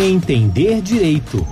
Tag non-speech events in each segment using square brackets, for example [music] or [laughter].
Entender Direito.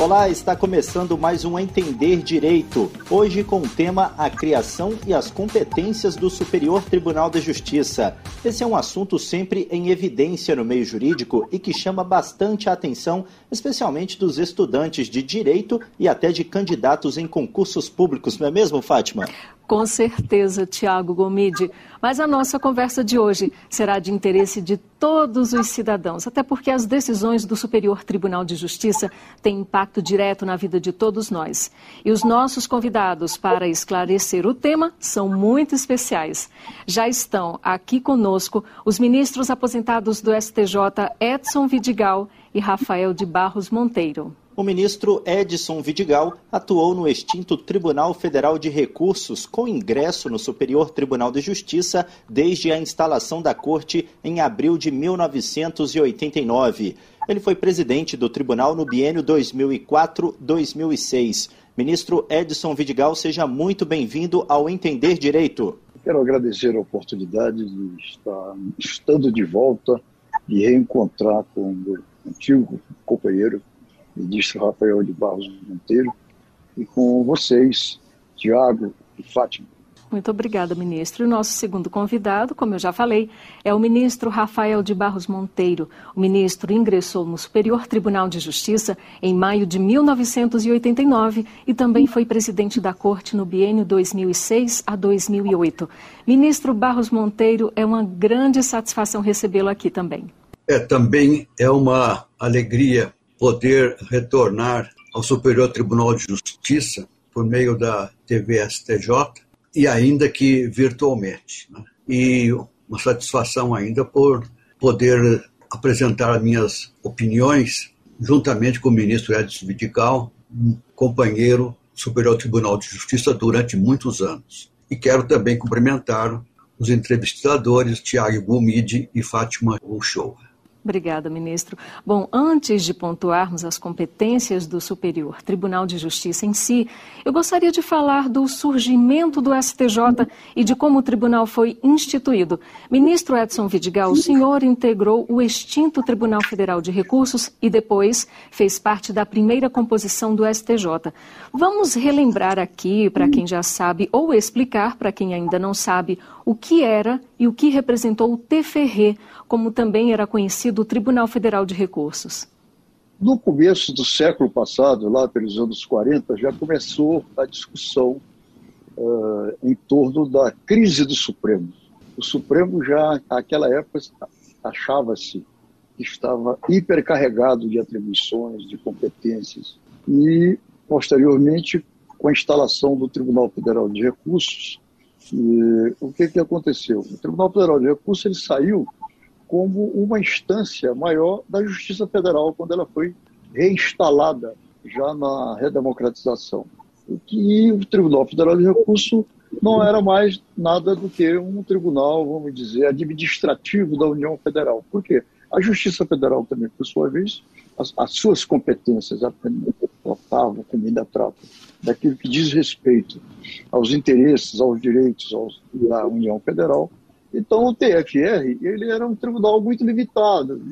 Olá, está começando mais um Entender Direito. Hoje com o tema A criação e as competências do Superior Tribunal de Justiça. Esse é um assunto sempre em evidência no meio jurídico e que chama bastante a atenção, especialmente dos estudantes de direito e até de candidatos em concursos públicos, não é mesmo, Fátima? Com certeza, Tiago Gomide. Mas a nossa conversa de hoje será de interesse de todos os cidadãos, até porque as decisões do Superior Tribunal de Justiça têm impacto direto na vida de todos nós. E os nossos convidados para esclarecer o tema são muito especiais. Já estão aqui conosco os ministros aposentados do STJ Edson Vidigal e Rafael de Barros Monteiro. O ministro Edson Vidigal atuou no extinto Tribunal Federal de Recursos, com ingresso no Superior Tribunal de Justiça desde a instalação da corte em abril de 1989. Ele foi presidente do tribunal no biênio 2004-2006. Ministro Edson Vidigal, seja muito bem-vindo ao Entender Direito. Quero agradecer a oportunidade de estar estando de volta e reencontrar com o meu antigo companheiro, ministro Rafael de Barros Monteiro, e com vocês, Tiago e Fátima. Muito obrigada, ministro. E o nosso segundo convidado, como eu já falei, é o ministro Rafael de Barros Monteiro. O ministro ingressou no Superior Tribunal de Justiça em maio de 1989 e também foi presidente da Corte no biênio 2006 a 2008. Ministro Barros Monteiro, é uma grande satisfação recebê-lo aqui também. É, também é uma alegria poder retornar ao Superior Tribunal de Justiça por meio da TVSTJ e ainda que virtualmente. Né? E uma satisfação ainda por poder apresentar minhas opiniões juntamente com o ministro Edson Vidigal, um companheiro do Superior Tribunal de Justiça durante muitos anos. E quero também cumprimentar os entrevistadores Tiago Gumide e Fátima Uchoa. Obrigada, ministro. Bom, antes de pontuarmos as competências do Superior Tribunal de Justiça em si, eu gostaria de falar do surgimento do STJ e de como o tribunal foi instituído. Ministro Edson Vidigal, o senhor integrou o extinto Tribunal Federal de Recursos e depois fez parte da primeira composição do STJ. Vamos relembrar aqui, para quem já sabe, ou explicar para quem ainda não sabe, o que era e o que representou o TFR como também era conhecido o Tribunal Federal de Recursos? No começo do século passado, lá pelos anos 40, já começou a discussão uh, em torno da crise do Supremo. O Supremo já, naquela época, achava-se que estava hipercarregado de atribuições, de competências. E, posteriormente, com a instalação do Tribunal Federal de Recursos, e, o que, que aconteceu? O Tribunal Federal de Recursos ele saiu como uma instância maior da Justiça Federal quando ela foi reinstalada já na redemocratização. E que o Tribunal Federal de Recurso não era mais nada do que um tribunal, vamos dizer, administrativo da União Federal. Por quê? A Justiça Federal também, por sua vez, as, as suas competências tratavam, como ainda trata, daquilo que diz respeito aos interesses, aos direitos aos, da União Federal, então o TFR ele era um tribunal muito limitado,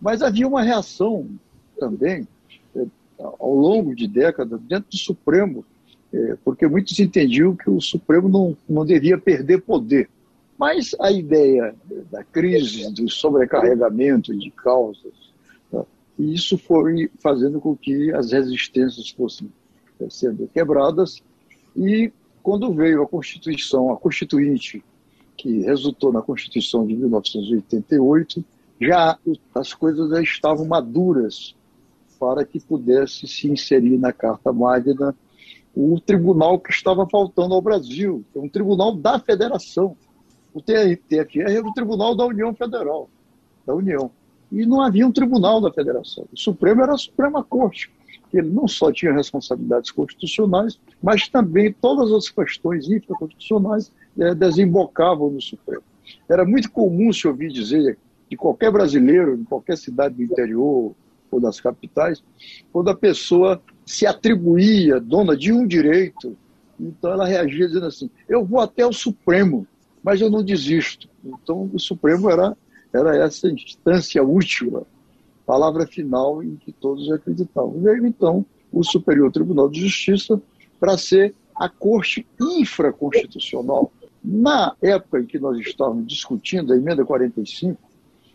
mas havia uma reação também é, ao longo de décadas dentro do Supremo, é, porque muitos entendiam que o Supremo não, não devia perder poder. Mas a ideia da crise, do sobrecarregamento de causas, tá, isso foi fazendo com que as resistências fossem é, sendo quebradas. E quando veio a Constituição, a Constituinte que resultou na Constituição de 1988, já as coisas já estavam maduras para que pudesse se inserir na Carta Magna o tribunal que estava faltando ao Brasil, que é um tribunal da federação. O TFR era o tribunal da União Federal, da União. E não havia um tribunal da federação. O Supremo era a Suprema Corte, que ele não só tinha responsabilidades constitucionais, mas também todas as questões infraconstitucionais é, desembocavam no Supremo. Era muito comum se ouvir dizer de qualquer brasileiro, em qualquer cidade do interior ou das capitais, quando a pessoa se atribuía dona de um direito, então ela reagia dizendo assim: eu vou até o Supremo, mas eu não desisto. Então o Supremo era, era essa instância última, palavra final em que todos acreditavam. Veio então o Superior Tribunal de Justiça para ser a corte infraconstitucional. Na época em que nós estávamos discutindo a emenda 45,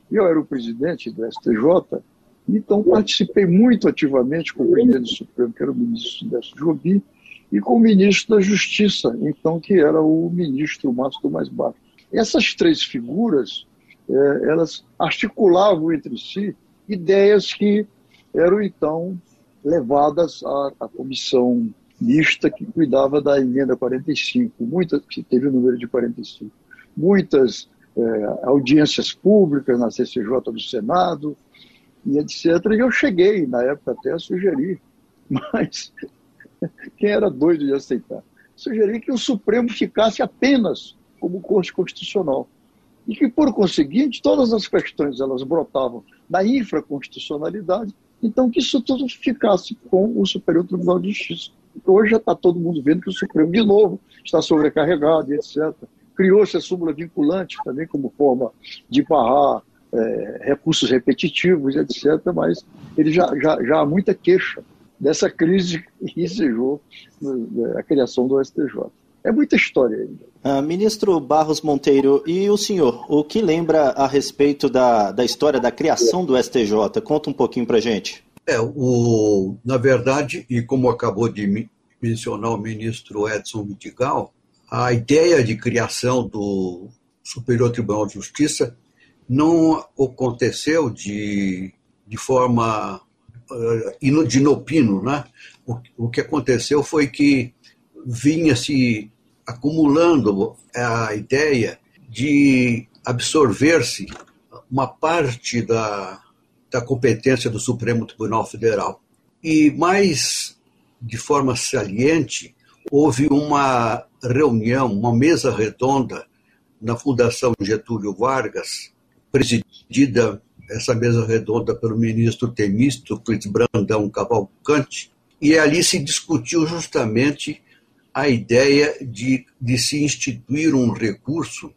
eu era o presidente do STJ, então participei muito ativamente com o presidente do Supremo, que era o ministro Décio Jobi, e com o ministro da Justiça, então que era o ministro Márcio Mais Baixo. Essas três figuras, eh, elas articulavam entre si ideias que eram então levadas à, à comissão mista que cuidava da emenda 45, muitas, que teve o número de 45, muitas é, audiências públicas na CCJ do Senado e etc. E eu cheguei, na época, até a sugerir, [laughs] mas quem era doido de aceitar? Sugeri que o Supremo ficasse apenas como Corte Constitucional e que, por conseguinte, todas as questões elas brotavam da infraconstitucionalidade, então que isso tudo ficasse com o Superior Tribunal de Justiça. Hoje já está todo mundo vendo que o Supremo, de novo, está sobrecarregado, etc. Criou-se a súmula vinculante também como forma de barrar é, recursos repetitivos, etc. Mas ele já, já, já há muita queixa dessa crise que ensejou né, a criação do STJ. É muita história ainda. Uh, ministro Barros Monteiro, e o senhor, o que lembra a respeito da, da história da criação do STJ? Conta um pouquinho para gente. É, o, na verdade, e como acabou de mencionar o ministro Edson Vidigal, a ideia de criação do Superior Tribunal de Justiça não aconteceu de, de forma uh, de inopino. Né? O, o que aconteceu foi que vinha se acumulando a ideia de absorver-se uma parte da, da competência do Supremo Tribunal Federal. E mais de forma saliente, houve uma reunião, uma mesa redonda na Fundação Getúlio Vargas, presidida essa mesa redonda pelo ministro Temístocles Brandão Cavalcante, e ali se discutiu justamente a ideia de, de se instituir um recurso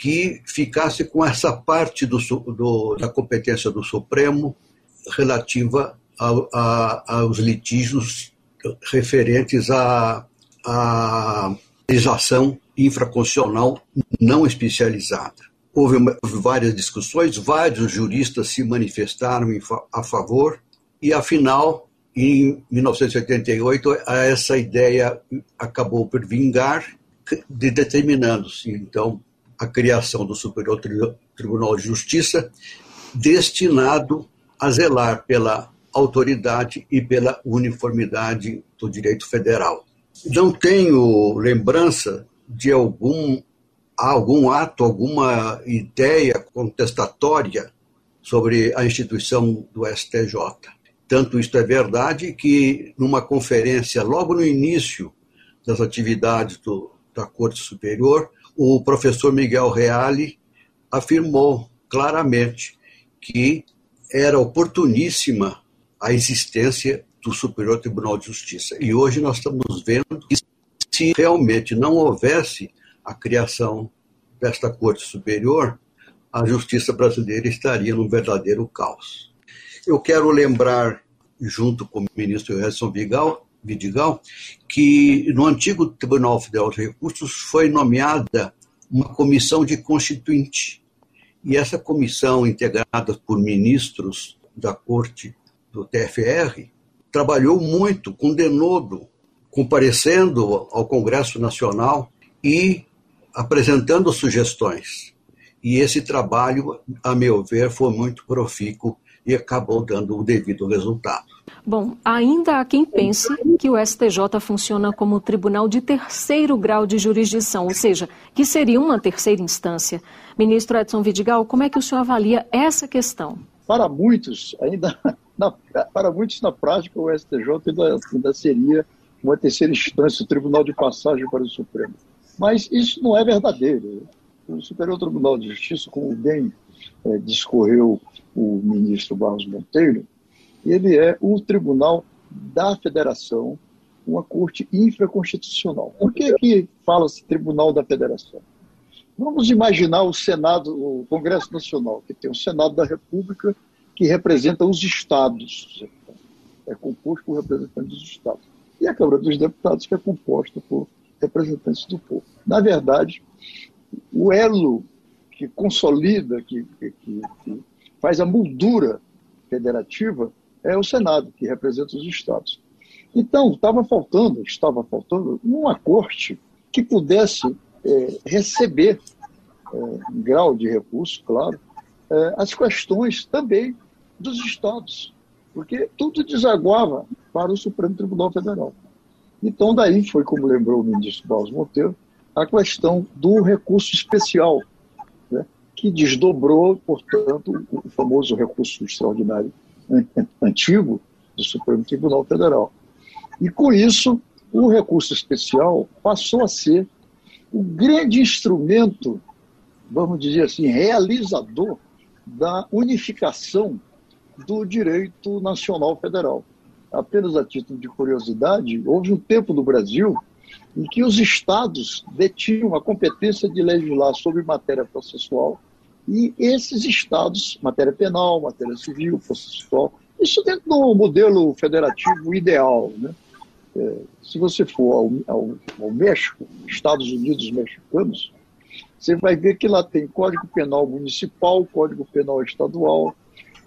que ficasse com essa parte do, do, da competência do Supremo relativa a, a, aos litígios referentes à, legislação infraconstitucional não especializada. Houve, houve várias discussões, vários juristas se manifestaram a favor, e afinal em 1988, essa ideia acabou por vingar, de determinando-se, então, a criação do Superior Tribunal de Justiça, destinado a zelar pela autoridade e pela uniformidade do direito federal. Não tenho lembrança de algum, algum ato, alguma ideia contestatória sobre a instituição do STJ. Tanto isto é verdade que, numa conferência logo no início das atividades do, da Corte Superior, o professor Miguel Reale afirmou claramente que era oportuníssima a existência do Superior Tribunal de Justiça. E hoje nós estamos vendo que, se realmente não houvesse a criação desta Corte Superior, a justiça brasileira estaria num verdadeiro caos. Eu quero lembrar, junto com o ministro Edson Vidigal, que no antigo Tribunal Federal de Recursos foi nomeada uma comissão de constituinte. E essa comissão, integrada por ministros da Corte do TFR, trabalhou muito com denodo, comparecendo ao Congresso Nacional e apresentando sugestões. E esse trabalho, a meu ver, foi muito profícuo e acabou dando o devido resultado. Bom, ainda há quem pense que o STJ funciona como tribunal de terceiro grau de jurisdição, ou seja, que seria uma terceira instância. Ministro Edson Vidigal, como é que o senhor avalia essa questão? Para muitos, ainda [laughs] na, para muitos na prática, o STJ ainda, ainda seria uma terceira instância, o tribunal de passagem para o Supremo. Mas isso não é verdadeiro. O Superior Tribunal de Justiça, como bem é, discorreu o ministro Barros Monteiro, ele é o tribunal da federação, uma corte infraconstitucional. Por que, que fala-se tribunal da federação? Vamos imaginar o Senado, o Congresso Nacional, que tem o Senado da República, que representa os estados, é composto por representantes dos estados, e a Câmara dos Deputados, que é composta por representantes do povo. Na verdade, o elo que consolida, que, que, que faz a moldura federativa, é o Senado, que representa os estados. Então, estava faltando, estava faltando uma corte que pudesse é, receber, é, em grau de recurso, claro, é, as questões também dos estados, porque tudo desaguava para o Supremo Tribunal Federal. Então, daí foi, como lembrou o ministro Barros Monteiro, a questão do recurso especial, que desdobrou, portanto, o famoso recurso extraordinário [laughs] antigo do Supremo Tribunal Federal. E com isso, o recurso especial passou a ser o grande instrumento, vamos dizer assim, realizador da unificação do direito nacional federal. Apenas a título de curiosidade, houve um tempo no Brasil em que os estados detinham a competência de legislar sobre matéria processual e esses estados, matéria penal, matéria civil, processual, isso dentro do modelo federativo ideal, né? É, se você for ao, ao, ao, México, Estados Unidos mexicanos, você vai ver que lá tem Código Penal Municipal, Código Penal Estadual,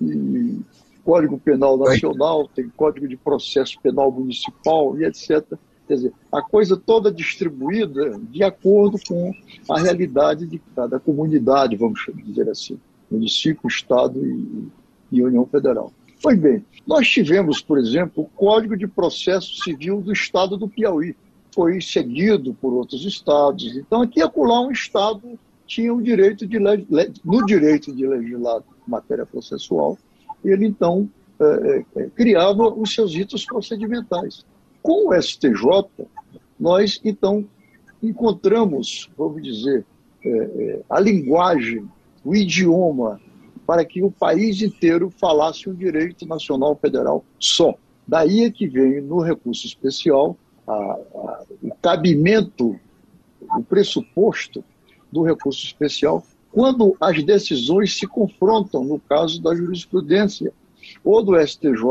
e Código Penal Nacional, tem Código de Processo Penal Municipal e etc. Quer dizer, a coisa toda distribuída de acordo com a realidade de cada comunidade, vamos dizer assim, município, Estado e, e União Federal. Pois bem, nós tivemos, por exemplo, o Código de Processo Civil do Estado do Piauí. Foi seguido por outros estados. Então, aqui e acolá, um estado tinha o direito de, no direito de legislar matéria processual, ele então é, é, criava os seus ritos procedimentais. Com o STJ, nós então encontramos, vamos dizer, é, é, a linguagem, o idioma para que o país inteiro falasse um direito nacional federal só. Daí é que vem no recurso especial a, a, o cabimento, o pressuposto do recurso especial quando as decisões se confrontam, no caso da jurisprudência, ou do STJ,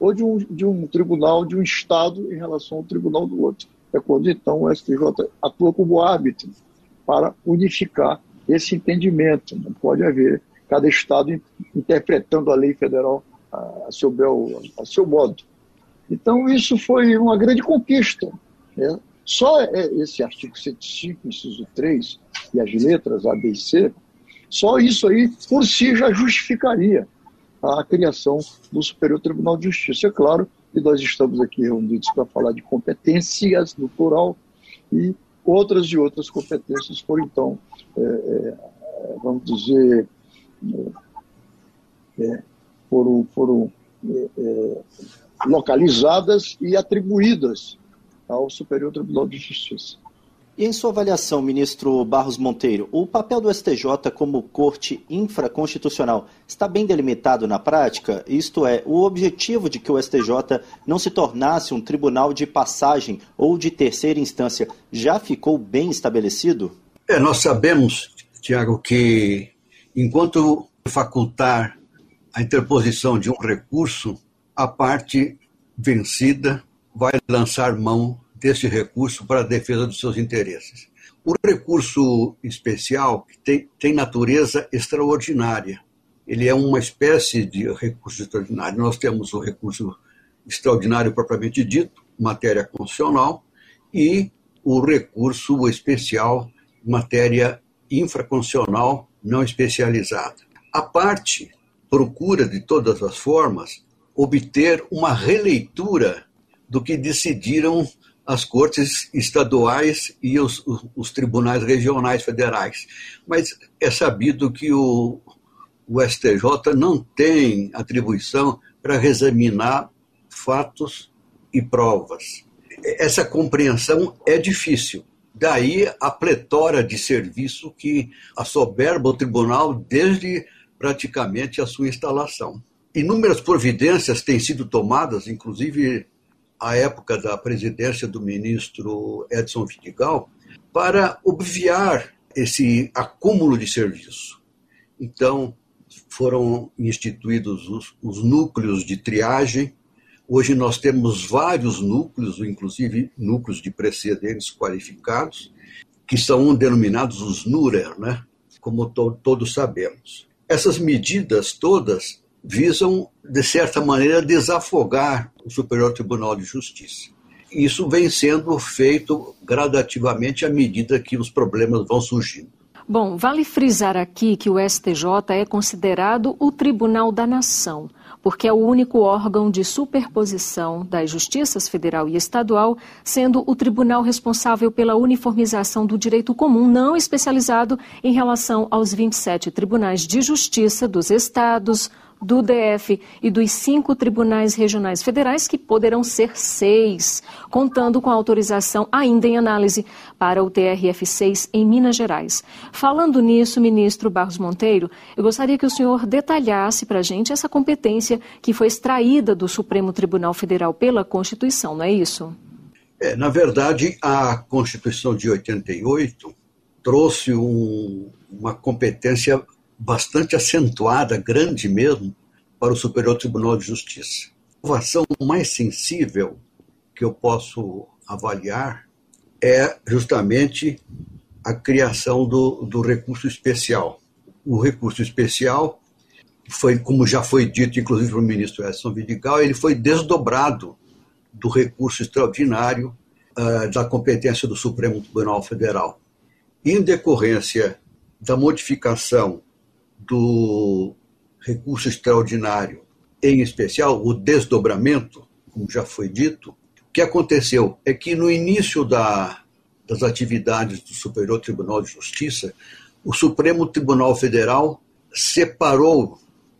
ou de um, de um tribunal de um Estado em relação ao tribunal do outro. É quando então o STJ atua como árbitro para unificar esse entendimento. Não pode haver cada estado interpretando a lei federal a seu, bel, a seu modo. Então, isso foi uma grande conquista. Né? Só é, esse artigo 105, inciso 3, e as letras A, B e C, só isso aí, por si, já justificaria a criação do Superior Tribunal de Justiça. É claro que nós estamos aqui reunidos para falar de competências no plural e outras e outras competências foram, então, é, é, vamos dizer, é, foram, foram é, é, localizadas e atribuídas ao Superior Tribunal de Justiça. E em sua avaliação, ministro Barros Monteiro, o papel do STJ como corte infraconstitucional está bem delimitado na prática? Isto é, o objetivo de que o STJ não se tornasse um tribunal de passagem ou de terceira instância já ficou bem estabelecido? É, nós sabemos, Tiago, que Enquanto facultar a interposição de um recurso, a parte vencida vai lançar mão desse recurso para a defesa dos seus interesses. O recurso especial tem, tem natureza extraordinária. Ele é uma espécie de recurso extraordinário. Nós temos o recurso extraordinário propriamente dito, matéria constitucional, e o recurso especial, matéria infraconstitucional, não especializada. A parte procura, de todas as formas, obter uma releitura do que decidiram as cortes estaduais e os, os tribunais regionais federais. Mas é sabido que o, o STJ não tem atribuição para examinar fatos e provas. Essa compreensão é difícil. Daí a pletora de serviço que assoberba o tribunal desde praticamente a sua instalação. Inúmeras providências têm sido tomadas, inclusive à época da presidência do ministro Edson Vidigal, para obviar esse acúmulo de serviço. Então, foram instituídos os, os núcleos de triagem. Hoje nós temos vários núcleos, inclusive núcleos de precedentes qualificados, que são denominados os NURER, né? como to todos sabemos. Essas medidas todas visam, de certa maneira, desafogar o Superior Tribunal de Justiça. Isso vem sendo feito gradativamente à medida que os problemas vão surgindo. Bom, vale frisar aqui que o STJ é considerado o Tribunal da Nação, porque é o único órgão de superposição das justiças federal e estadual, sendo o tribunal responsável pela uniformização do direito comum não especializado em relação aos 27 tribunais de justiça dos estados, do DF e dos cinco tribunais regionais federais, que poderão ser seis, contando com a autorização ainda em análise para o TRF6 em Minas Gerais. Falando nisso, ministro Barros Monteiro, eu gostaria que o senhor detalhasse para a gente essa competência que foi extraída do Supremo Tribunal Federal pela Constituição, não é isso? É, na verdade, a Constituição de 88 trouxe um, uma competência bastante acentuada, grande mesmo, para o Superior Tribunal de Justiça. A inovação mais sensível que eu posso avaliar é justamente a criação do, do recurso especial. O recurso especial foi, como já foi dito, inclusive pelo ministro Edson Vidigal, ele foi desdobrado do recurso extraordinário uh, da competência do Supremo Tribunal Federal. Em decorrência da modificação do recurso extraordinário, em especial o desdobramento, como já foi dito, o que aconteceu é que no início da, das atividades do Superior Tribunal de Justiça, o Supremo Tribunal Federal separou,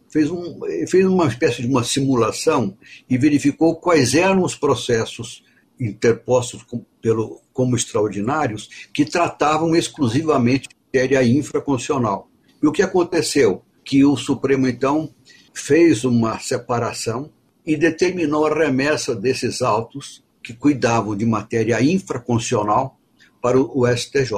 fez, um, fez uma espécie de uma simulação e verificou quais eram os processos interpostos com, pelo, como extraordinários que tratavam exclusivamente de matéria infraconstitucional. E o que aconteceu? Que o Supremo, então, fez uma separação e determinou a remessa desses autos que cuidavam de matéria infraconstitucional para o STJ.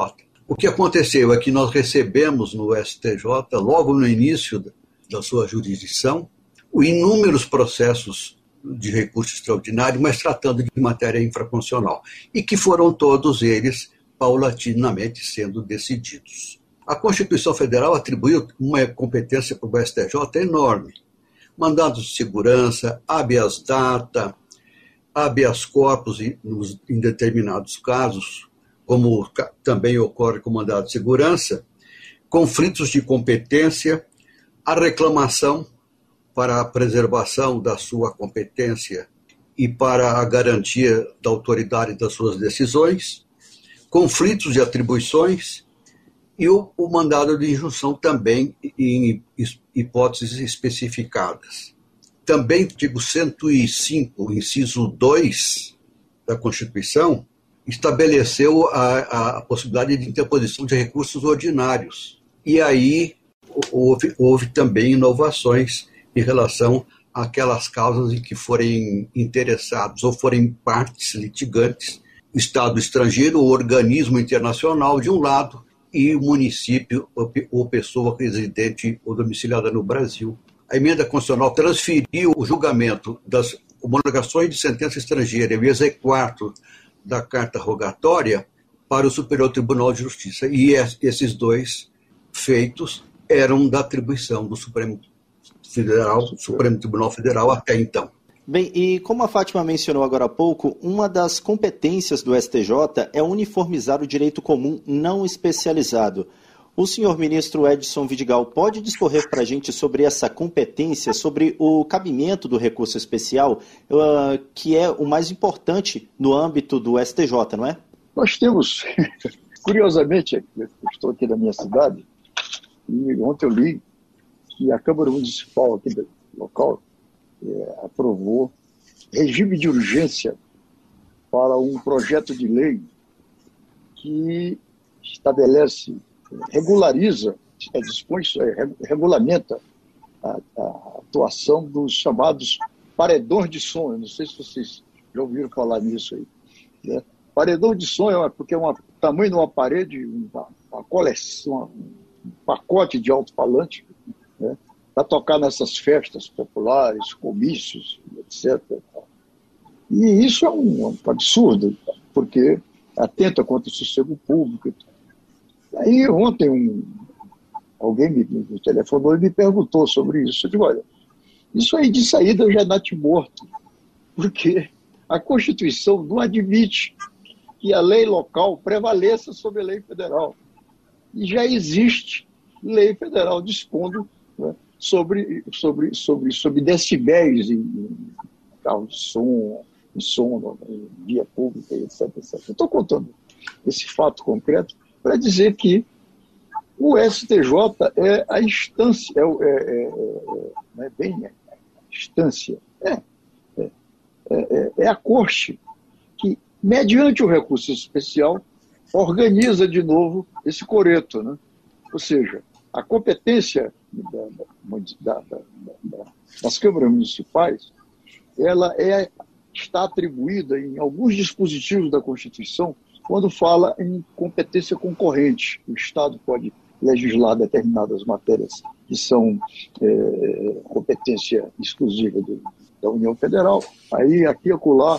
O que aconteceu é que nós recebemos no STJ, logo no início da sua jurisdição, inúmeros processos de recurso extraordinário, mas tratando de matéria infraconstitucional, e que foram todos eles paulatinamente sendo decididos. A Constituição Federal atribuiu uma competência para o STJ enorme. Mandados de segurança, habeas data, habeas corpus em determinados casos, como também ocorre com mandado de segurança, conflitos de competência, a reclamação para a preservação da sua competência e para a garantia da autoridade das suas decisões, conflitos de atribuições e o, o mandado de injunção também em hipóteses especificadas. Também, artigo 105, inciso 2 da Constituição, estabeleceu a, a possibilidade de interposição de recursos ordinários. E aí houve, houve também inovações em relação àquelas causas em que forem interessados ou forem partes litigantes, Estado estrangeiro ou organismo internacional de um lado e o município ou pessoa residente ou domiciliada no Brasil. A emenda constitucional transferiu o julgamento das homologações de sentença estrangeira e o exequato da carta rogatória para o Superior Tribunal de Justiça. E esses dois feitos eram da atribuição do Supremo Federal, Supremo Tribunal Federal até então. Bem, e como a Fátima mencionou agora há pouco, uma das competências do STJ é uniformizar o direito comum não especializado. O senhor ministro Edson Vidigal pode discorrer para a gente sobre essa competência, sobre o cabimento do recurso especial, uh, que é o mais importante no âmbito do STJ, não é? Nós temos, [laughs] curiosamente, estou aqui na minha cidade, e ontem eu li que a Câmara Municipal aqui do local é, aprovou regime de urgência para um projeto de lei que estabelece, regulariza, é, dispõe, é, regulamenta a, a, atuação dos chamados paredões de. Eu não sei se vocês já ouviram falar nisso aí. Né? Paredão de som é porque é o tamanho de uma parede, uma uma coleção, um pacote de alto-falante né, para tocar nessas festas populares, comícios, etc. E isso é um, um absurdo, porque atenta contra o sossego público. Aí ontem um, alguém me, me telefonou e me perguntou sobre isso. Eu digo, olha, isso aí de saída já dá-te morto, porque a Constituição não admite que a lei local prevaleça sobre a lei federal. E já existe lei federal dispondo né, sobre, sobre, sobre, sobre decibéis em, carro de som, em som, em via pública, etc. etc. Estou contando esse fato concreto para dizer que o STJ é a instância, é, é, é, é não é bem é, instância, é, é, é, é a corte que, mediante o recurso especial, organiza de novo esse coreto. Né? Ou seja, a competência da, da, da, das câmaras municipais ela é, está atribuída em alguns dispositivos da Constituição quando fala em competência concorrente. O Estado pode legislar determinadas matérias que são é, competência exclusiva do, da União Federal, aí aqui e acolá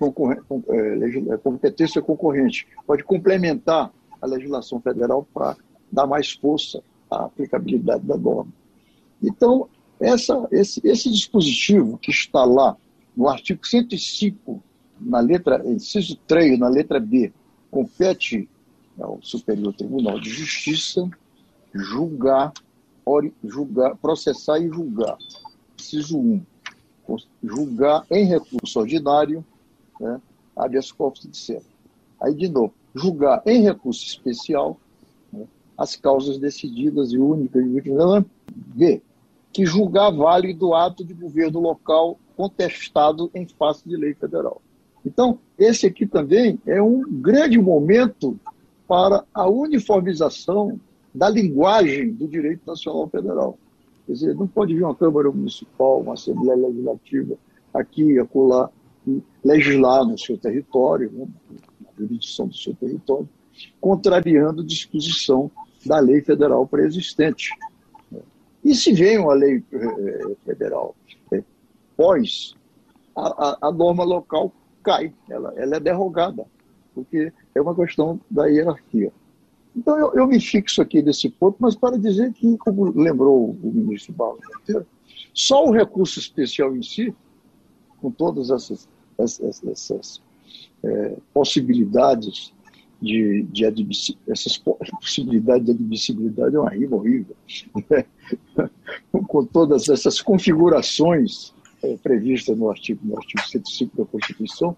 é, é, competência concorrente pode complementar a legislação federal para dar mais força à aplicabilidade da norma. Então, essa, esse, esse dispositivo que está lá no artigo 105, na letra, inciso 3, na letra B, compete ao Superior Tribunal de Justiça julgar, julgar processar e julgar. Inciso 1. Julgar em recurso ordinário, né, habeas corpus, etc. Aí, de novo, julgar em recurso especial as causas decididas e únicas. B. Que julgar válido ato de governo local contestado em face de lei federal. Então, esse aqui também é um grande momento para a uniformização da linguagem do direito nacional federal. Quer dizer, não pode vir uma Câmara Municipal, uma Assembleia Legislativa, aqui e acolá, e legislar no seu território, né, na jurisdição do seu território, contrariando disposição da lei federal pré-existente. E se vem uma lei eh, federal eh, pós, a, a, a norma local cai, ela, ela é derrogada, porque é uma questão da hierarquia. Então eu, eu me fixo aqui nesse ponto, mas para dizer que, como lembrou o ministro Barros só o recurso especial em si, com todas essas, essas, essas é, possibilidades de, de essas [laughs] possibilidades de admissibilidade é uma rima horrível, né? [laughs] com todas essas configurações é, previstas no artigo, no artigo 105 da Constituição,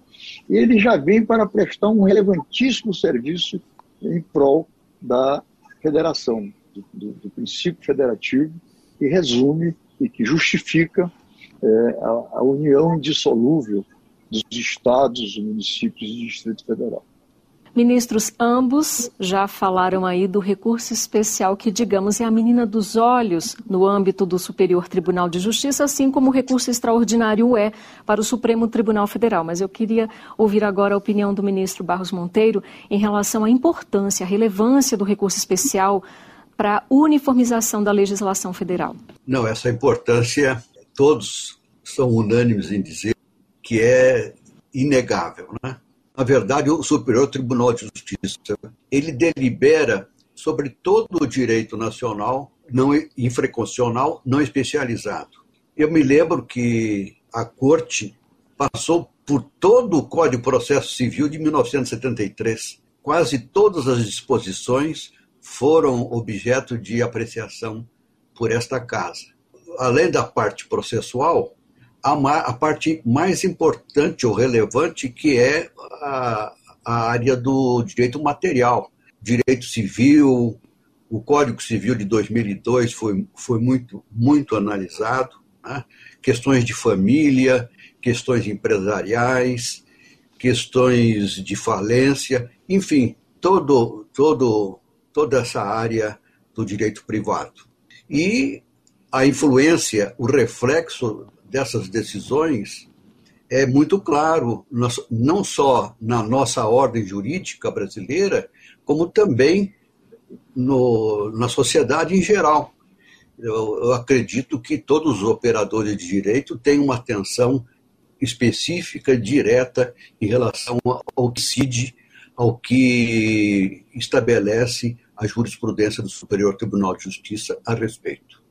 ele já vem para prestar um relevantíssimo serviço em prol da federação, do, do, do princípio federativo, que resume e que justifica é, a, a união indissolúvel dos estados, municípios e Distrito Federal. Ministros, ambos já falaram aí do recurso especial que, digamos, é a menina dos olhos no âmbito do Superior Tribunal de Justiça, assim como o recurso extraordinário é para o Supremo Tribunal Federal. Mas eu queria ouvir agora a opinião do ministro Barros Monteiro em relação à importância, à relevância do recurso especial para a uniformização da legislação federal. Não, essa importância, todos são unânimes em dizer que é inegável, né? Na verdade, o Superior Tribunal de Justiça, ele delibera sobre todo o direito nacional não infraconstitucional não especializado. Eu me lembro que a Corte passou por todo o Código de Processo Civil de 1973. Quase todas as disposições foram objeto de apreciação por esta casa. Além da parte processual, a, a parte mais importante ou relevante, que é a, a área do direito material, direito civil, o Código Civil de 2002 foi, foi muito, muito analisado, né? questões de família, questões empresariais, questões de falência, enfim, todo, todo, toda essa área do direito privado. E a influência, o reflexo dessas decisões é muito claro, não só na nossa ordem jurídica brasileira, como também no, na sociedade em geral. Eu, eu, acredito que todos os operadores de direito têm uma atenção específica, direta, em relação ao que CID, ao que estabelece a jurisprudência do Superior Tribunal de Justiça a respeito.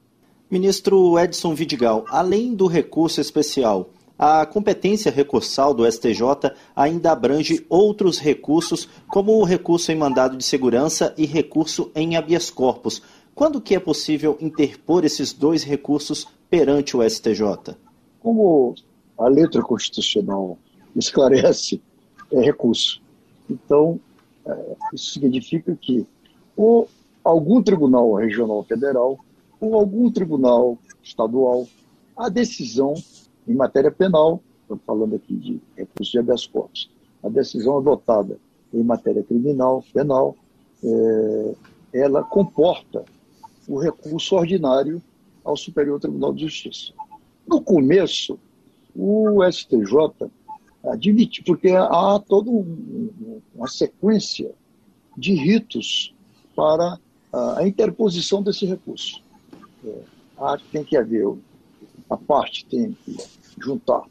Ministro Edson Vidigal, além do recurso especial, a competência recursal do STJ ainda abrange outros recursos, como o recurso em mandado de segurança e recurso em habeas corpus. Quando que é possível interpor esses dois recursos perante o STJ? Como a letra constitucional esclarece, é recurso. Então, é, isso significa que ou algum tribunal regional federal ou algum tribunal estadual, a decisão em matéria penal, estou falando aqui de recurso de habeas corpus, a decisão adotada em matéria criminal, penal, é, ela comporta o recurso ordinário ao Superior Tribunal de Justiça. No começo, o STJ admite, porque há toda um, uma sequência de ritos para a interposição desse recurso. É, tem que haver, a parte tem que juntar,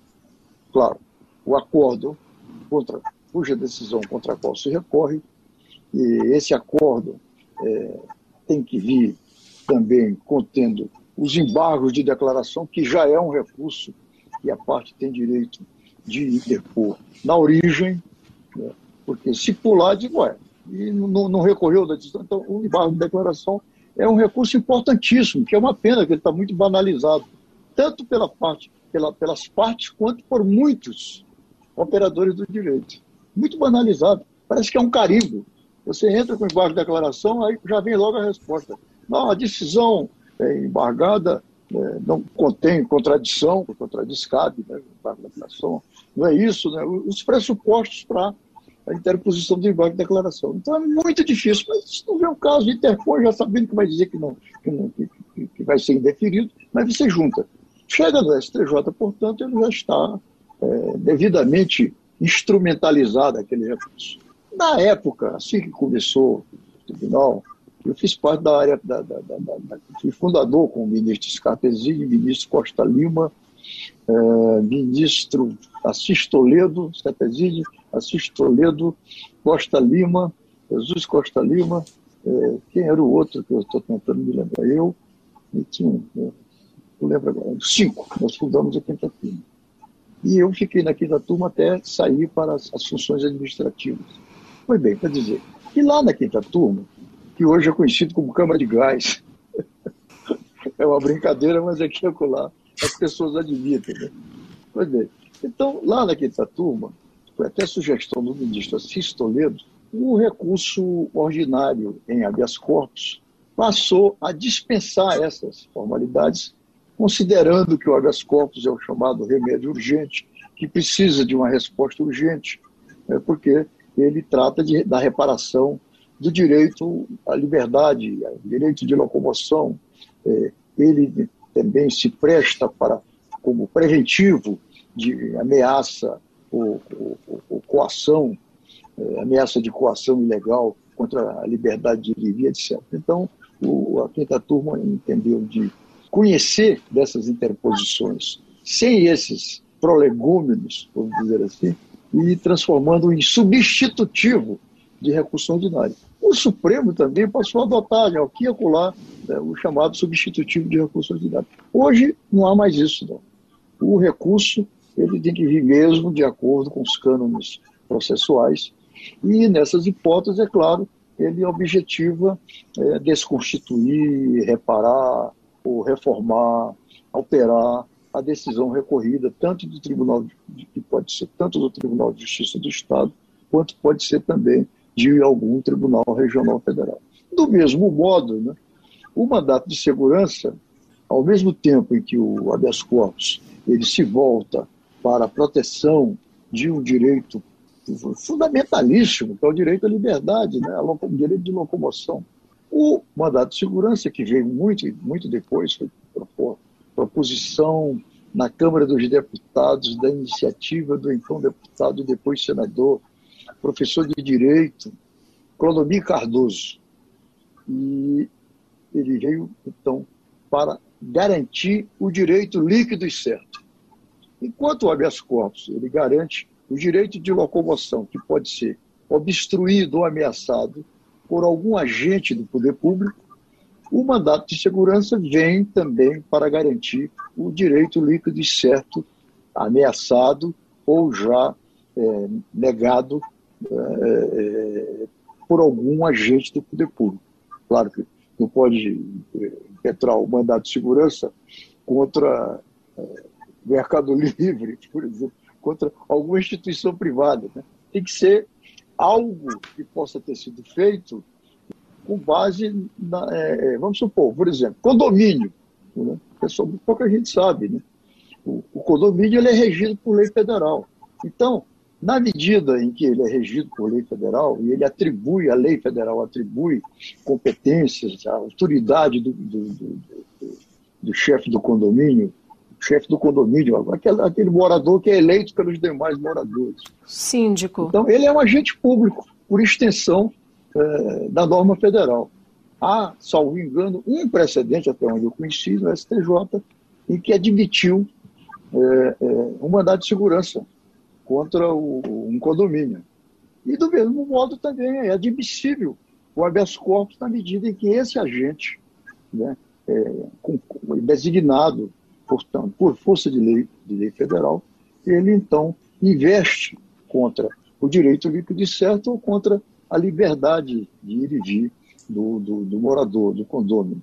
claro, o acordo contra, cuja decisão contra a qual se recorre, e esse acordo é, tem que vir também contendo os embargos de declaração, que já é um recurso e a parte tem direito de interpor na origem, né? porque se pular, digo, ué, e não, não recorreu da decisão, então o embargo de declaração é um recurso importantíssimo, que é uma pena que ele está muito banalizado, tanto pela parte, pela, pelas partes quanto por muitos operadores do direito. Muito banalizado. Parece que é um carimbo. Você entra com embargo de declaração, aí já vem logo a resposta. Não, a decisão é, embargada é, não contém contradição, contradiz cabe, né, embargo de declaração. Não é isso, né? Os pressupostos para a interposição do embargo de declaração. Então é muito difícil, mas se não vê um caso de interpor, já sabendo que vai dizer que não, que, não, que, que vai ser indeferido, mas você junta. Chega no STJ, portanto, ele já está é, devidamente instrumentalizado aquele recurso. Na época, assim que começou o tribunal, eu fiz parte da área, da, da, da, da fui fundador com o ministro Scarpezini, ministro Costa Lima, é, ministro Assis Toledo, Scarpezini, Assis Toledo, Costa Lima, Jesus Costa Lima, é, quem era o outro que eu estou tentando me lembrar? Eu, e tinha, eu lembro agora, cinco, nós fundamos a quinta turma. E eu fiquei na quinta turma até sair para as, as funções administrativas. Foi bem, para dizer, e lá na quinta turma, que hoje é conhecido como Câmara de Gás, [laughs] é uma brincadeira, mas é lá as pessoas admitem. Né? Pois bem, então lá na quinta turma, foi até sugestão do ministro Assis Toledo, o recurso ordinário em habeas corpus passou a dispensar essas formalidades, considerando que o habeas corpus é o chamado remédio urgente, que precisa de uma resposta urgente, né, porque ele trata de, da reparação do direito à liberdade, ao direito de locomoção. É, ele também se presta para como preventivo de ameaça ou coação, é, ameaça de coação ilegal contra a liberdade de viver, etc. Então, o, a quinta turma entendeu de conhecer dessas interposições, sem esses prolegômenos, vamos dizer assim, e transformando em substitutivo de recurso ordinário. O Supremo também passou a adotar, né, aqui e acolá, né, o chamado substitutivo de recurso ordinário. Hoje não há mais isso, não. O recurso ele tem que vir mesmo de acordo com os cânones processuais. E nessas hipóteses, é claro, ele objetiva é, desconstituir, reparar ou reformar, alterar a decisão recorrida tanto do Tribunal que pode ser tanto do Tribunal de Justiça do Estado quanto pode ser também de algum Tribunal Regional Federal. Do mesmo modo, né, o mandato de segurança, ao mesmo tempo em que o habeas corpus ele se volta para a proteção de um direito fundamentalíssimo, que é o direito à liberdade, né? o direito de locomoção. O mandato de segurança, que veio muito, muito depois, foi proposição na Câmara dos Deputados da iniciativa do então deputado e depois senador, professor de Direito, Clodomir Cardoso. e ele veio, então, para garantir o direito líquido e certo. Enquanto o habeas corpus ele garante o direito de locomoção, que pode ser obstruído ou ameaçado por algum agente do poder público, o mandato de segurança vem também para garantir o direito líquido e certo, ameaçado ou já é, negado é, é por algum agente do poder público. Claro que não pode é, entrar o mandato de segurança contra é, Mercado [laughs] Livre, por exemplo, contra alguma instituição privada. Né? Tem que ser algo que possa ter sido feito com base na, é, é, vamos supor, por exemplo, condomínio. Né? É sobre pouca gente sabe, né? O, o condomínio ele é regido por lei federal. Então, na medida em que ele é regido por lei federal e ele atribui, a lei federal atribui competências, a autoridade do, do, do, do chefe do condomínio, chefe do condomínio, aquele, aquele morador que é eleito pelos demais moradores. Síndico. Então, ele é um agente público, por extensão é, da norma federal. Há, salvo engano, um precedente, até onde eu conheci, no STJ, em que admitiu é, é, um mandado de segurança contra o, um condomínio. E do mesmo modo também é admissível o habeas corpus na medida em que esse agente, né, é, com, com, designado, portanto, por força de lei, de lei federal, ele então investe contra o direito líquido e certo ou contra a liberdade de ir e vir do, do, do morador, do condomínio.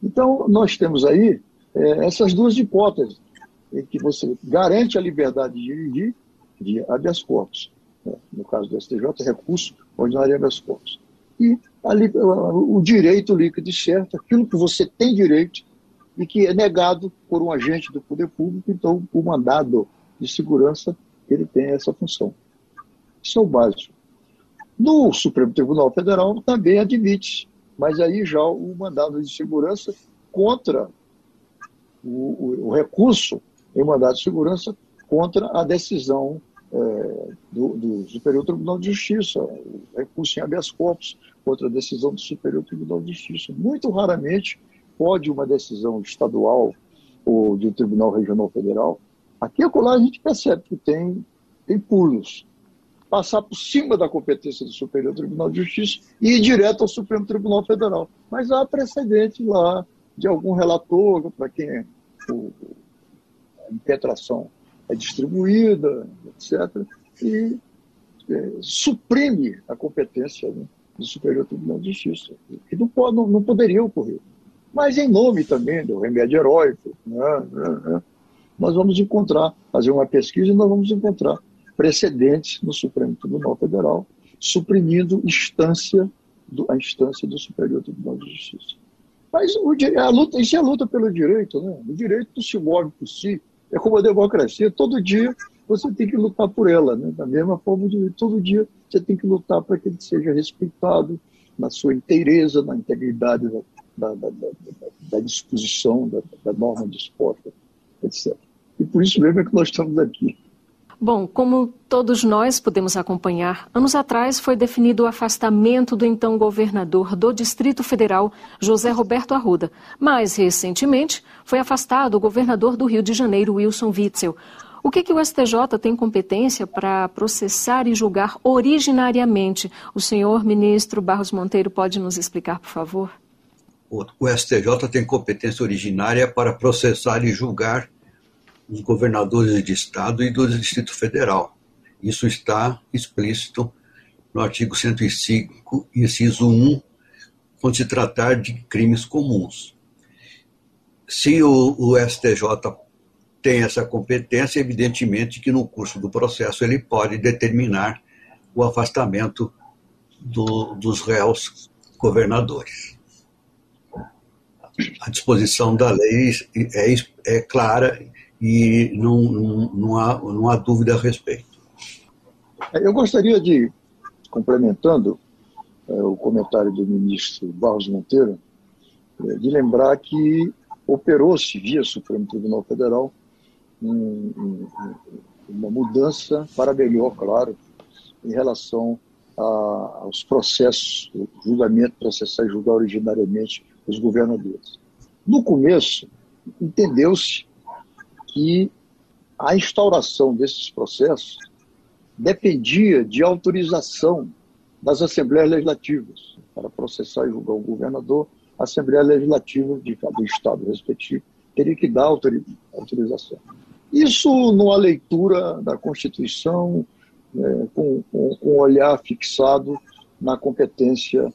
Então, nós temos aí é, essas duas hipóteses, em que você garante a liberdade de ir e vir de habeas corpus. Né? No caso do STJ, recurso ordinário habeas corpus. E o direito líquido e certo, aquilo que você tem direito e que é negado por um agente do poder público, então o mandado de segurança ele tem essa função. Isso é o básico. No Supremo Tribunal Federal também admite, mas aí já o mandado de segurança contra o, o, o recurso em mandado de segurança contra a decisão é, do, do, Superior Tribunal de Justiça, o recurso em habeas corpus contra a decisão do Superior Tribunal de Justiça. Muito raramente pode uma decisão estadual ou de um Tribunal Regional Federal, aqui e acolá a gente percebe que tem, tem pulos passar por cima da competência do Superior Tribunal de Justiça e ir direto ao Supremo Tribunal Federal. Mas há precedente lá de algum relator, para quem o, a impetração é distribuída, etc., e é, suprime a competência né, do Superior Tribunal de Justiça, que não, pode, não, não, poderia ocorrer. Mas em nome também do remédio heróico, né, né, né nós vamos encontrar, fazer uma pesquisa e nós vamos encontrar precedentes no Supremo Tribunal Federal, suprimindo instância do, a instância do Superior Tribunal de Justiça. Mas o, a luta, isso é a luta pelo direito, né? O direito se move por si. É como a democracia. Todo dia você tem que lutar por ela, né? Da mesma forma, de, todo dia você tem que lutar para que ele seja respeitado na sua inteireza, na integridade da, da, da, da disposição da, norma disposta, etc. E por isso mesmo é que nós estamos aqui. Bom, como todos nós podemos acompanhar, anos atrás foi definido o afastamento do então governador do Distrito Federal, José Roberto Arruda. Mais recentemente, foi afastado o governador do Rio de Janeiro, Wilson Witzel. O que, que o STJ tem competência para processar e julgar originariamente? O senhor ministro Barros Monteiro pode nos explicar, por favor? O STJ tem competência originária para processar e julgar dos governadores de Estado e do Distrito Federal. Isso está explícito no artigo 105, inciso 1, quando se tratar de crimes comuns. Se o, o STJ tem essa competência, evidentemente que no curso do processo ele pode determinar o afastamento do, dos réus governadores. A disposição da lei é, é clara e não, não, não, há, não há dúvida a respeito. Eu gostaria de, complementando é, o comentário do ministro Barros Monteiro, é, de lembrar que operou-se via Supremo Tribunal Federal um, um, uma mudança para melhor, claro, em relação aos processos, julgamento, processar e julgar originariamente os governadores. No começo, entendeu-se que a instauração desses processos dependia de autorização das assembleias legislativas para processar e julgar o governador. A Assembleia Legislativa de cada estado respectivo teria que dar autorização. Isso numa leitura da Constituição, né, com, com, com um olhar fixado na competência,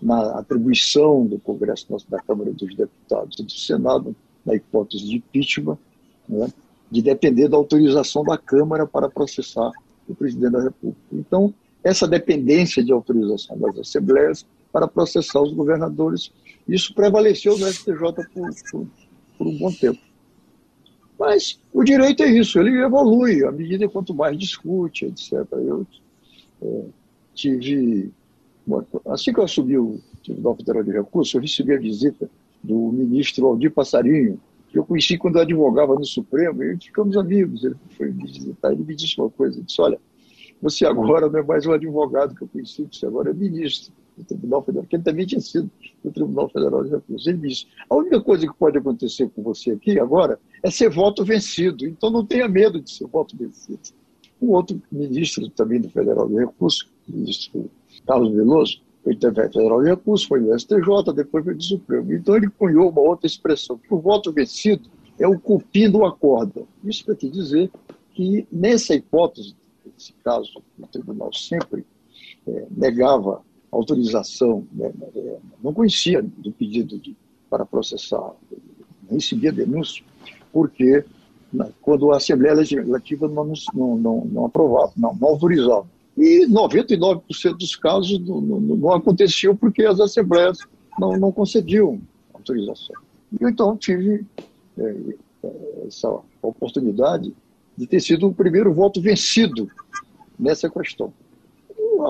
na atribuição do Congresso da Câmara dos Deputados e do Senado, na hipótese de impeachment, né, de depender da autorização da Câmara para processar o presidente da República. Então, essa dependência de autorização das assembleias para processar os governadores, isso prevaleceu no STJ por, por, por um bom tempo. Mas o direito é isso, ele evolui à medida quanto mais discute, etc. Eu é, tive. Assim que eu assumi o Tribunal Federal de Recursos, eu recebi a visita do ministro Aldir Passarinho, que eu conheci quando eu advogava no Supremo, e ficamos amigos. Ele foi me visitar, ele me disse uma coisa: ele disse, Olha, você agora não é mais um advogado que eu conheci, você agora é ministro do Tribunal Federal, que ele também tinha sido do Tribunal Federal de Recursos. Ele disse: a única coisa que pode acontecer com você aqui agora é ser voto vencido, então não tenha medo de ser voto vencido. Um outro ministro também do Federal de Recursos, ministro Carlos Veloso, foi também Federal de Recursos, foi no STJ, depois foi do Supremo. Então ele cunhou uma outra expressão, que o voto vencido é o cupim do acordo. Isso te dizer que, nessa hipótese, nesse caso, o tribunal sempre é, negava autorização, né, é, não conhecia do pedido de, para processar, não recebia denúncia, porque né, quando a Assembleia Legislativa não, não, não, não aprovava, não, não autorizava. E 99% dos casos não, não, não, aconteciam porque as assembleias não, não concediam autorização. E então tive é, essa oportunidade de ter sido o primeiro voto vencido nessa questão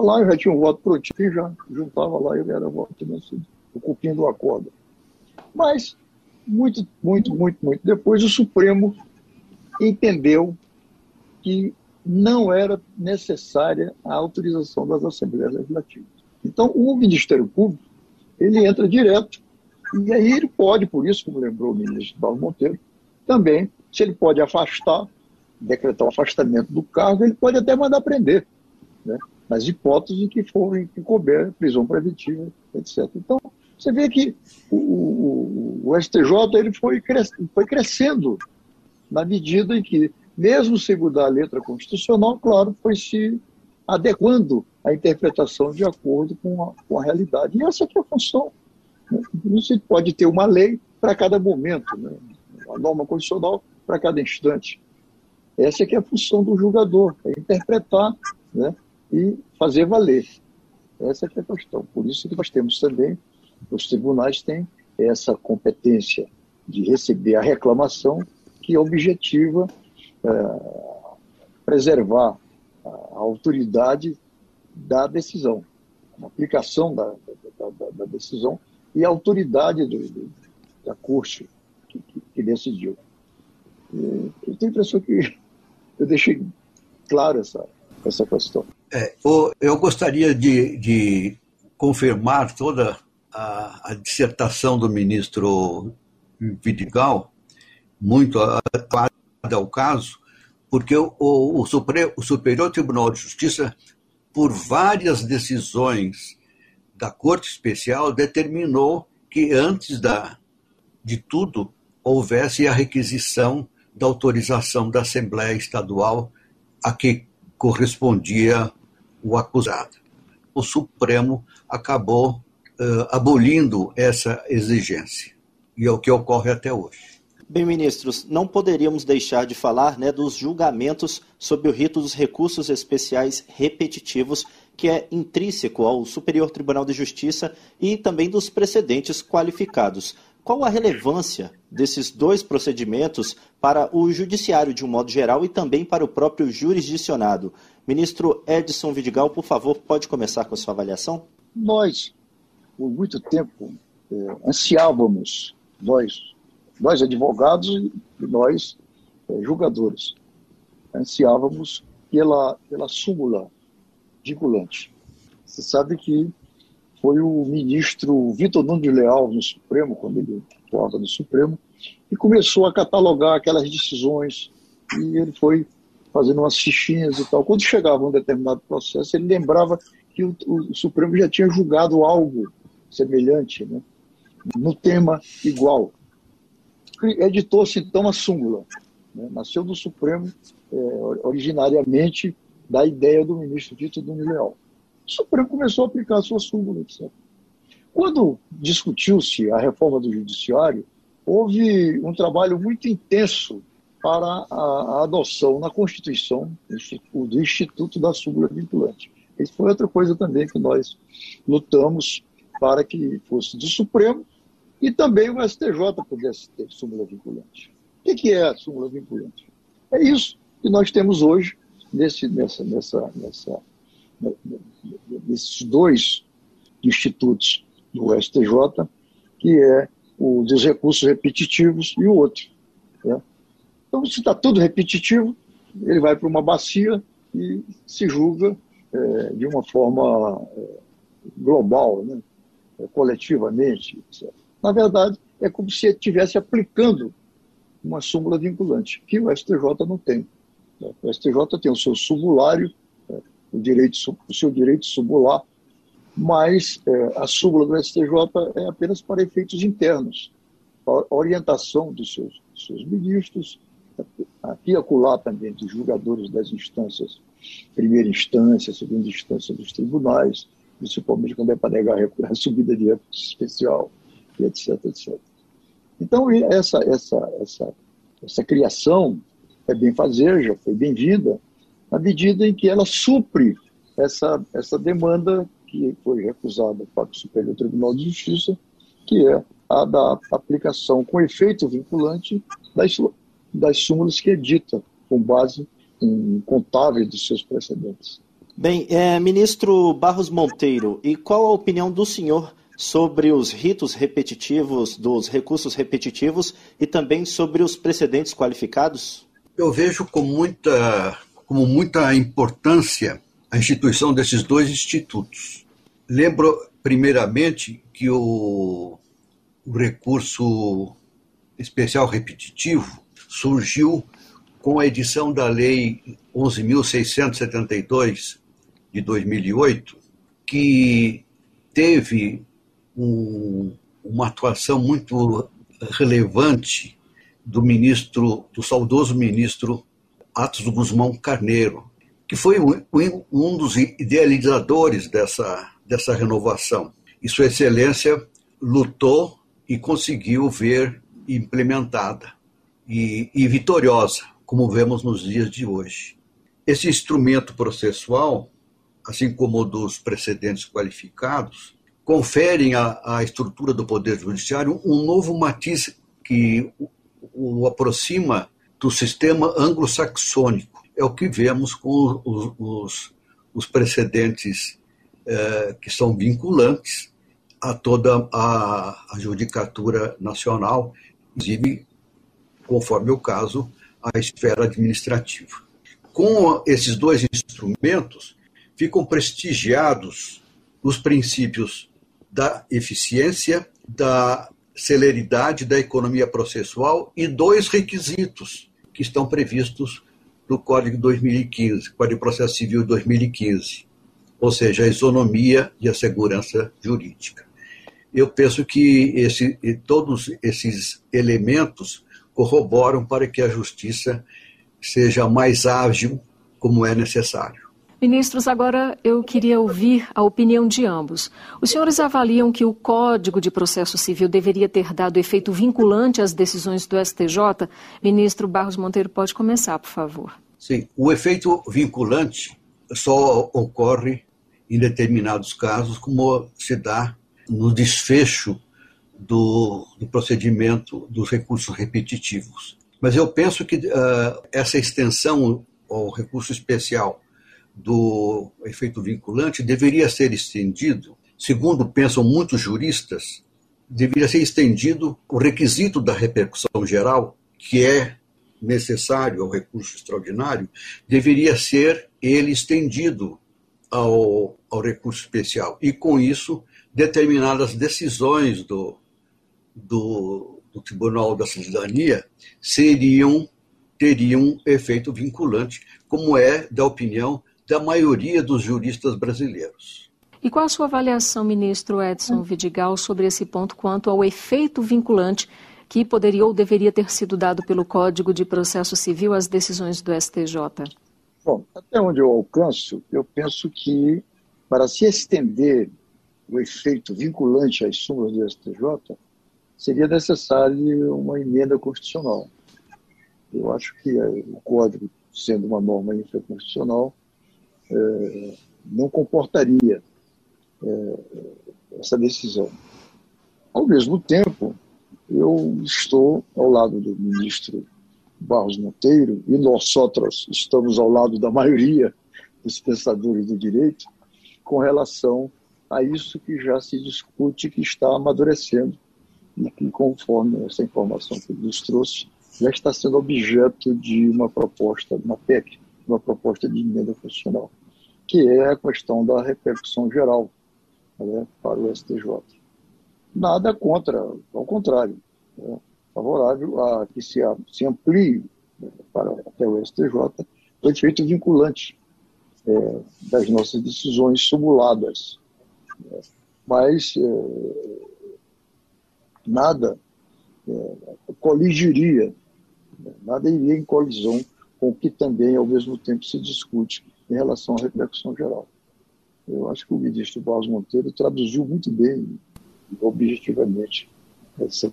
lá eu já tinha um voto prontinho, já juntava lá e ele era voto vencido, o cupim do acordo. Mas, muito, muito, muito, muito depois, o Supremo entendeu que não era necessária a autorização das Assembleias Legislativas. Então, o Ministério Público, ele entra direto, e aí ele pode, por isso, como lembrou o ministro Paulo Monteiro, também, se ele pode afastar, decretar o afastamento do cargo, ele pode até mandar prender. Né? nas hipóteses que forem que couber prisão preventiva, etc. Então, você vê que o, o, o STJ ele foi, cres, foi crescendo na medida em que, mesmo sem mudar a letra constitucional, claro, foi se adequando à interpretação de acordo com a, com a realidade. E essa é a função. Né? Não se pode ter uma lei para cada momento, né? uma norma constitucional para cada instante. Essa é que é a função do julgador, é interpretar né, e fazer valer. Essa é a questão. Por isso que nós temos também, os tribunais têm essa competência de receber a reclamação que objetiva é, preservar a autoridade da decisão, a aplicação da, da, da, da decisão e a autoridade do, do, da corte que, que, que decidiu. E eu tenho a impressão que [laughs] eu deixei claro essa, essa questão. É, eu gostaria de, de confirmar toda a, a, dissertação do ministro Vidigal, muito adequada ao caso, porque o, o, o, Superior Tribunal de Justiça, por várias decisões da Corte Especial, determinou que antes da, de tudo houvesse a requisição da autorização da Assembleia Estadual a que correspondia o acusado. O Supremo acabou uh, abolindo essa exigência, e é o que ocorre até hoje. Bem, ministros, não poderíamos deixar de falar né, dos julgamentos sob o rito dos recursos especiais repetitivos, que é intrínseco ao Superior Tribunal de Justiça e também dos precedentes qualificados. Qual a relevância desses dois procedimentos para o judiciário de um modo geral e também para o próprio jurisdicionado? Ministro Edson Vidigal, por favor, pode começar com a sua avaliação? Nós, por muito tempo, é, ansiávamos, nós, nós advogados e nós é, julgadores, ansiávamos pela, pela súmula vinculante. Você sabe que foi o ministro Vitor Nunes Leal no Supremo, quando ele atuava no Supremo, e começou a catalogar aquelas decisões e ele foi fazendo umas fichinhas e tal. Quando chegava um determinado processo, ele lembrava que o, o Supremo já tinha julgado algo semelhante, né? no tema igual. Editou-se então a súmula. Né? Nasceu do Supremo é, originariamente da ideia do ministro Tito Nunes Leal. O Supremo começou a aplicar a sua súmula, etc. Quando discutiu-se a reforma do Judiciário, houve um trabalho muito intenso para a, adoção na Constituição do Instituto da Súmula Vinculante. Isso foi outra coisa também que nós lutamos para que fosse do Supremo e também o STJ pudesse ter súmula vinculante. O que é a súmula vinculante? É isso que nós temos hoje nesse, nessa, nessa, nessa, nesses dois institutos do STJ, que é o dos recursos repetitivos e o outro. Né? Então, se está tudo repetitivo, ele vai para uma bacia e se julga é, de uma forma é, global, né? é, coletivamente. Etc. Na verdade, é como se estivesse aplicando uma súmula vinculante, que o STJ não tem. O STJ tem o seu subulário, é, o, direito, o seu direito subular, mas é, a súmula do STJ é apenas para efeitos internos, para orientação dos seus, dos seus ministros, aqui e acolá também dos julgadores das instâncias, primeira instância, segunda instância dos tribunais, principalmente quando é para negar a subida de recurso especial, e etc, etc. Então, essa, essa, essa, essa criação é bem fazer, já foi bem-vinda, na medida em que ela supre essa, essa demanda que foi recusada para o Superior Tribunal de Justiça, que é a da aplicação com efeito vinculante das, das súmulas que edita, com base em contáveis dos seus precedentes. Bem, é, ministro Barros Monteiro, e qual a opinião do senhor sobre os ritos repetitivos, dos recursos repetitivos e também sobre os precedentes qualificados? Eu vejo com muita, com muita importância a instituição desses dois institutos. Lembro, primeiramente, que o, o recurso especial repetitivo surgiu com a edição da Lei 11.672 de 2008, que teve um, uma atuação muito relevante do ministro, do saudoso ministro Atos Guzmão Carneiro, que foi um dos idealizadores dessa, dessa renovação. E Sua Excelência lutou e conseguiu ver implementada e, e vitoriosa, como vemos nos dias de hoje. Esse instrumento processual, assim como o dos precedentes qualificados, conferem à, à estrutura do Poder Judiciário um novo matiz que o, o aproxima do sistema anglo-saxônico. É o que vemos com os, os, os precedentes eh, que são vinculantes a toda a, a judicatura nacional, inclusive, conforme o caso, a esfera administrativa. Com esses dois instrumentos, ficam prestigiados os princípios da eficiência, da celeridade da economia processual e dois requisitos que estão previstos no Código 2015, Código de Processo Civil 2015, ou seja, a isonomia e a segurança jurídica. Eu penso que esse, todos esses elementos corroboram para que a justiça seja mais ágil como é necessário. Ministros, agora eu queria ouvir a opinião de ambos. Os senhores avaliam que o Código de Processo Civil deveria ter dado efeito vinculante às decisões do STJ? Ministro Barros Monteiro, pode começar, por favor. Sim, o efeito vinculante só ocorre em determinados casos, como se dá no desfecho do, do procedimento dos recursos repetitivos. Mas eu penso que uh, essa extensão ao recurso especial do efeito vinculante deveria ser estendido, segundo pensam muitos juristas, deveria ser estendido o requisito da repercussão geral, que é necessário ao recurso extraordinário, deveria ser ele estendido ao, ao recurso especial. E, com isso, determinadas decisões do, do, do Tribunal da Cidadania seriam teriam efeito vinculante, como é da opinião da maioria dos juristas brasileiros. E qual a sua avaliação, ministro Edson Vidigal, sobre esse ponto quanto ao efeito vinculante que poderia ou deveria ter sido dado pelo Código de Processo Civil às decisões do STJ? Bom, até onde eu alcanço, eu penso que para se estender o efeito vinculante às súmulas do STJ, seria necessário uma emenda constitucional. Eu acho que o Código, sendo uma norma infraconstitucional, é, não comportaria é, essa decisão. Ao mesmo tempo, eu estou ao lado do ministro Barros Monteiro e nós outros estamos ao lado da maioria dos pensadores do direito com relação a isso que já se discute, que está amadurecendo e que, conforme essa informação que nos trouxe, já está sendo objeto de uma proposta, uma PEC, uma proposta de emenda constitucional, que é a questão da repercussão geral né, para o STJ. Nada contra, ao contrário, é favorável a que se, amplie né, para até o STJ o efeito vinculante é, das nossas decisões simuladas. Né. Mas é, nada é, coligiria, né, nada iria em colisão com o que também, ao mesmo tempo, se discute em relação à repercussão geral. Eu acho que o ministro Barros Monteiro traduziu muito bem, objetivamente, esse,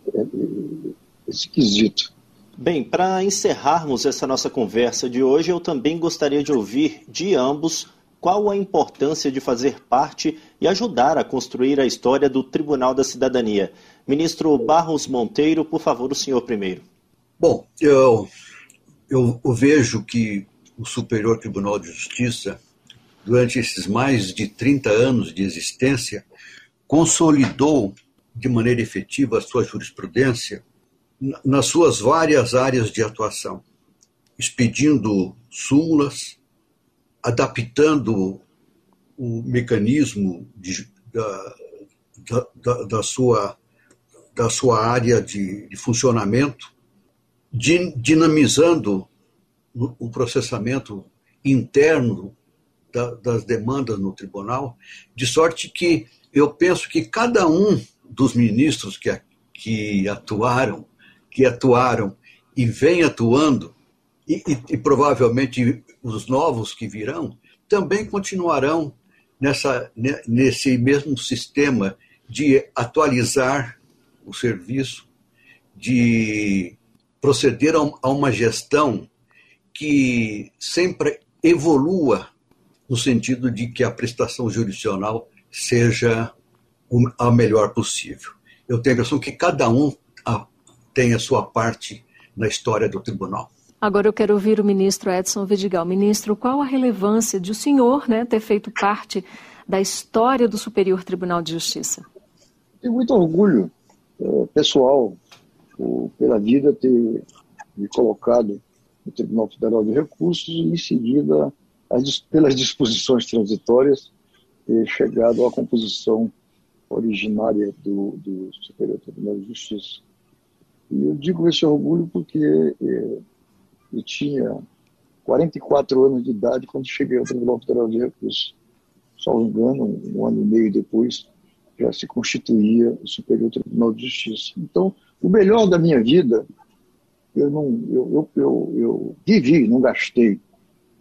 esse quesito. Bem, para encerrarmos essa nossa conversa de hoje, eu também gostaria de ouvir de ambos qual a importância de fazer parte e ajudar a construir a história do Tribunal da Cidadania. Ministro Barros Monteiro, por favor, o senhor primeiro. Bom, eu, eu vejo que o Superior Tribunal de Justiça durante esses mais de 30 anos de existência, consolidou de maneira efetiva a sua jurisprudência nas suas várias áreas de atuação, expedindo súmulas, adaptando o mecanismo de, da, da, da, sua, da sua área de, de funcionamento, dinamizando o processamento interno da, das demandas no tribunal, de sorte que eu penso que cada um dos ministros que, que atuaram, que atuaram e vem atuando, e, e, e provavelmente os novos que virão, também continuarão nessa, nesse mesmo sistema de atualizar o serviço, de proceder a uma gestão que sempre evolua no sentido de que a prestação jurisdicional seja a melhor possível. Eu tenho a impressão que cada um tem a sua parte na história do tribunal. Agora eu quero ouvir o ministro Edson Vidigal. Ministro, qual a relevância de o senhor né, ter feito parte da história do Superior Tribunal de Justiça? Tenho muito orgulho é, pessoal pela vida ter me colocado no Tribunal Federal de Recursos e, em seguida, pelas [laughs] disposições transitórias, ter chegado à composição originária do, do Superior Tribunal de Justiça. E eu digo esse orgulho porque é, eu tinha 44 anos de idade quando cheguei ao Tribunal Federal de Recursos. Só me engano, um, um ano e meio depois, já se constituía o Superior Tribunal de Justiça. Então, o melhor da minha vida, eu não, eu, eu, eu, eu vivi, não gastei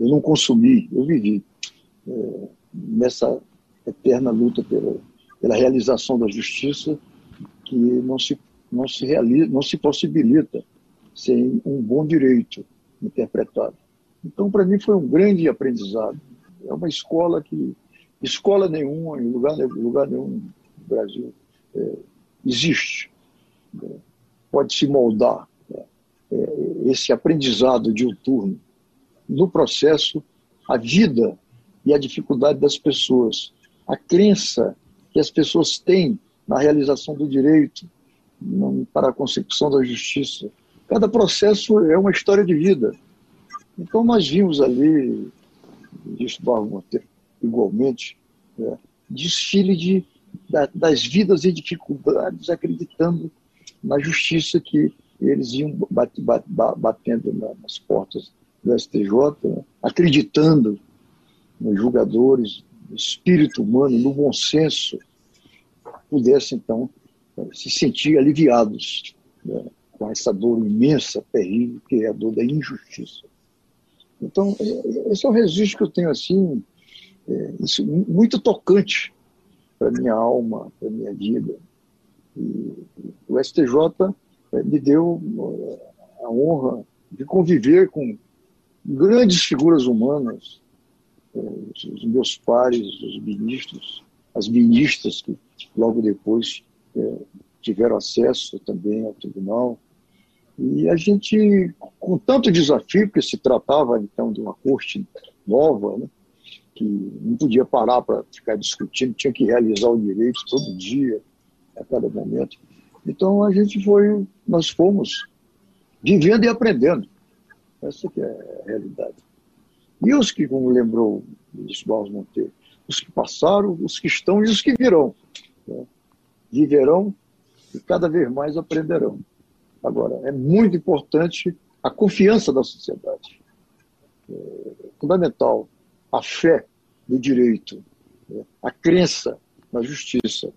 eu não consumi, eu vivi é, nessa eterna luta pela, pela realização da justiça que não se, não, se realiza, não se possibilita sem um bom direito interpretado. Então, para mim, foi um grande aprendizado. É uma escola que, escola nenhuma, em lugar, lugar nenhum no Brasil, é, existe. Pode se moldar é, esse aprendizado diuturno no processo a vida e a dificuldade das pessoas, a crença que as pessoas têm na realização do direito, para a consecução da justiça. Cada processo é uma história de vida. Então nós vimos ali, disse Barro Monteiro, igualmente, é, né? desfile de, da, das vidas e dificuldades, acreditando na justiça que eles iam bat, bat, batendo nas portas do STJ, né? acreditando nos julgadores, no espírito humano, no bom senso, pudessem, então, se sentir aliviados né? com essa dor imensa, terrível, que é a dor da injustiça. Então, esse é o registro que eu tenho, assim, é, muito tocante para minha alma, para minha vida. O STJ é, me deu a honra de conviver com grandes figuras humanas, é, os meus pares, os ministros, as ministras que logo depois tiveram acesso também ao tribunal. E a gente, com tanto desafio, porque se tratava então de uma corte nova, né, que não podia parar para ficar discutindo, tinha que realizar o direito todo dia, a cada momento. Então a gente foi, nós fomos vivendo e aprendendo. Essa que é a realidade. E os que, como lembrou ministro Barros Monteiro, os que passaram, os que estão e os que virão. Né? Viverão e cada vez mais aprenderão. Agora, é muito importante a confiança da sociedade. É fundamental a fé no direito, né? a crença na justiça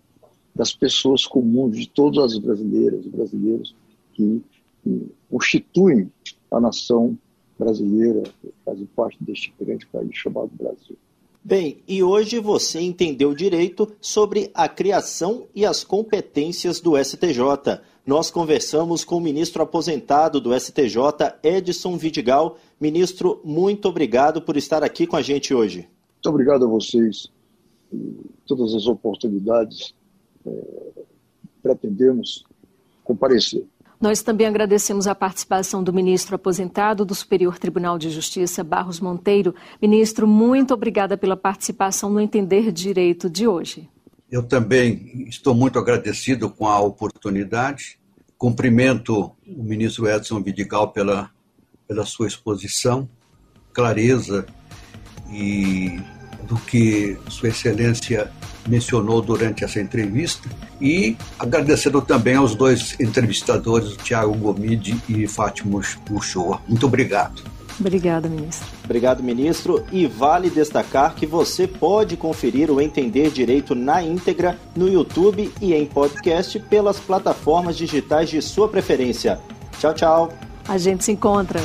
das pessoas comuns, de todas as brasileiras e brasileiros que, que constituem a nação brasileira, que fazem parte deste grande país chamado Brasil. Bem, e hoje você entendeu direito sobre a criação e as competências do STJ. Nós conversamos com o ministro aposentado do STJ, Edson Vidigal. Ministro, muito obrigado por estar aqui com a gente hoje. Muito obrigado a vocês. Todas as oportunidades pretendemos comparecer. Nós também agradecemos a participação do ministro aposentado do Superior Tribunal de Justiça, Barros Monteiro. Ministro, muito obrigada pela participação no Entender Direito de hoje. Eu também estou muito agradecido com a oportunidade. Cumprimento o ministro Edson Vidigal pela, pela sua exposição, clareza e do que Sua Excelência mencionou durante essa entrevista e agradecendo também aos dois entrevistadores, Tiago Gomide e Fátima Uchoa. Muito obrigado. Obrigada, ministro. Obrigado, ministro. E vale destacar que você pode conferir o Entender Direito na íntegra no YouTube e em podcast pelas plataformas digitais de sua preferência. Tchau, tchau. A gente se encontra.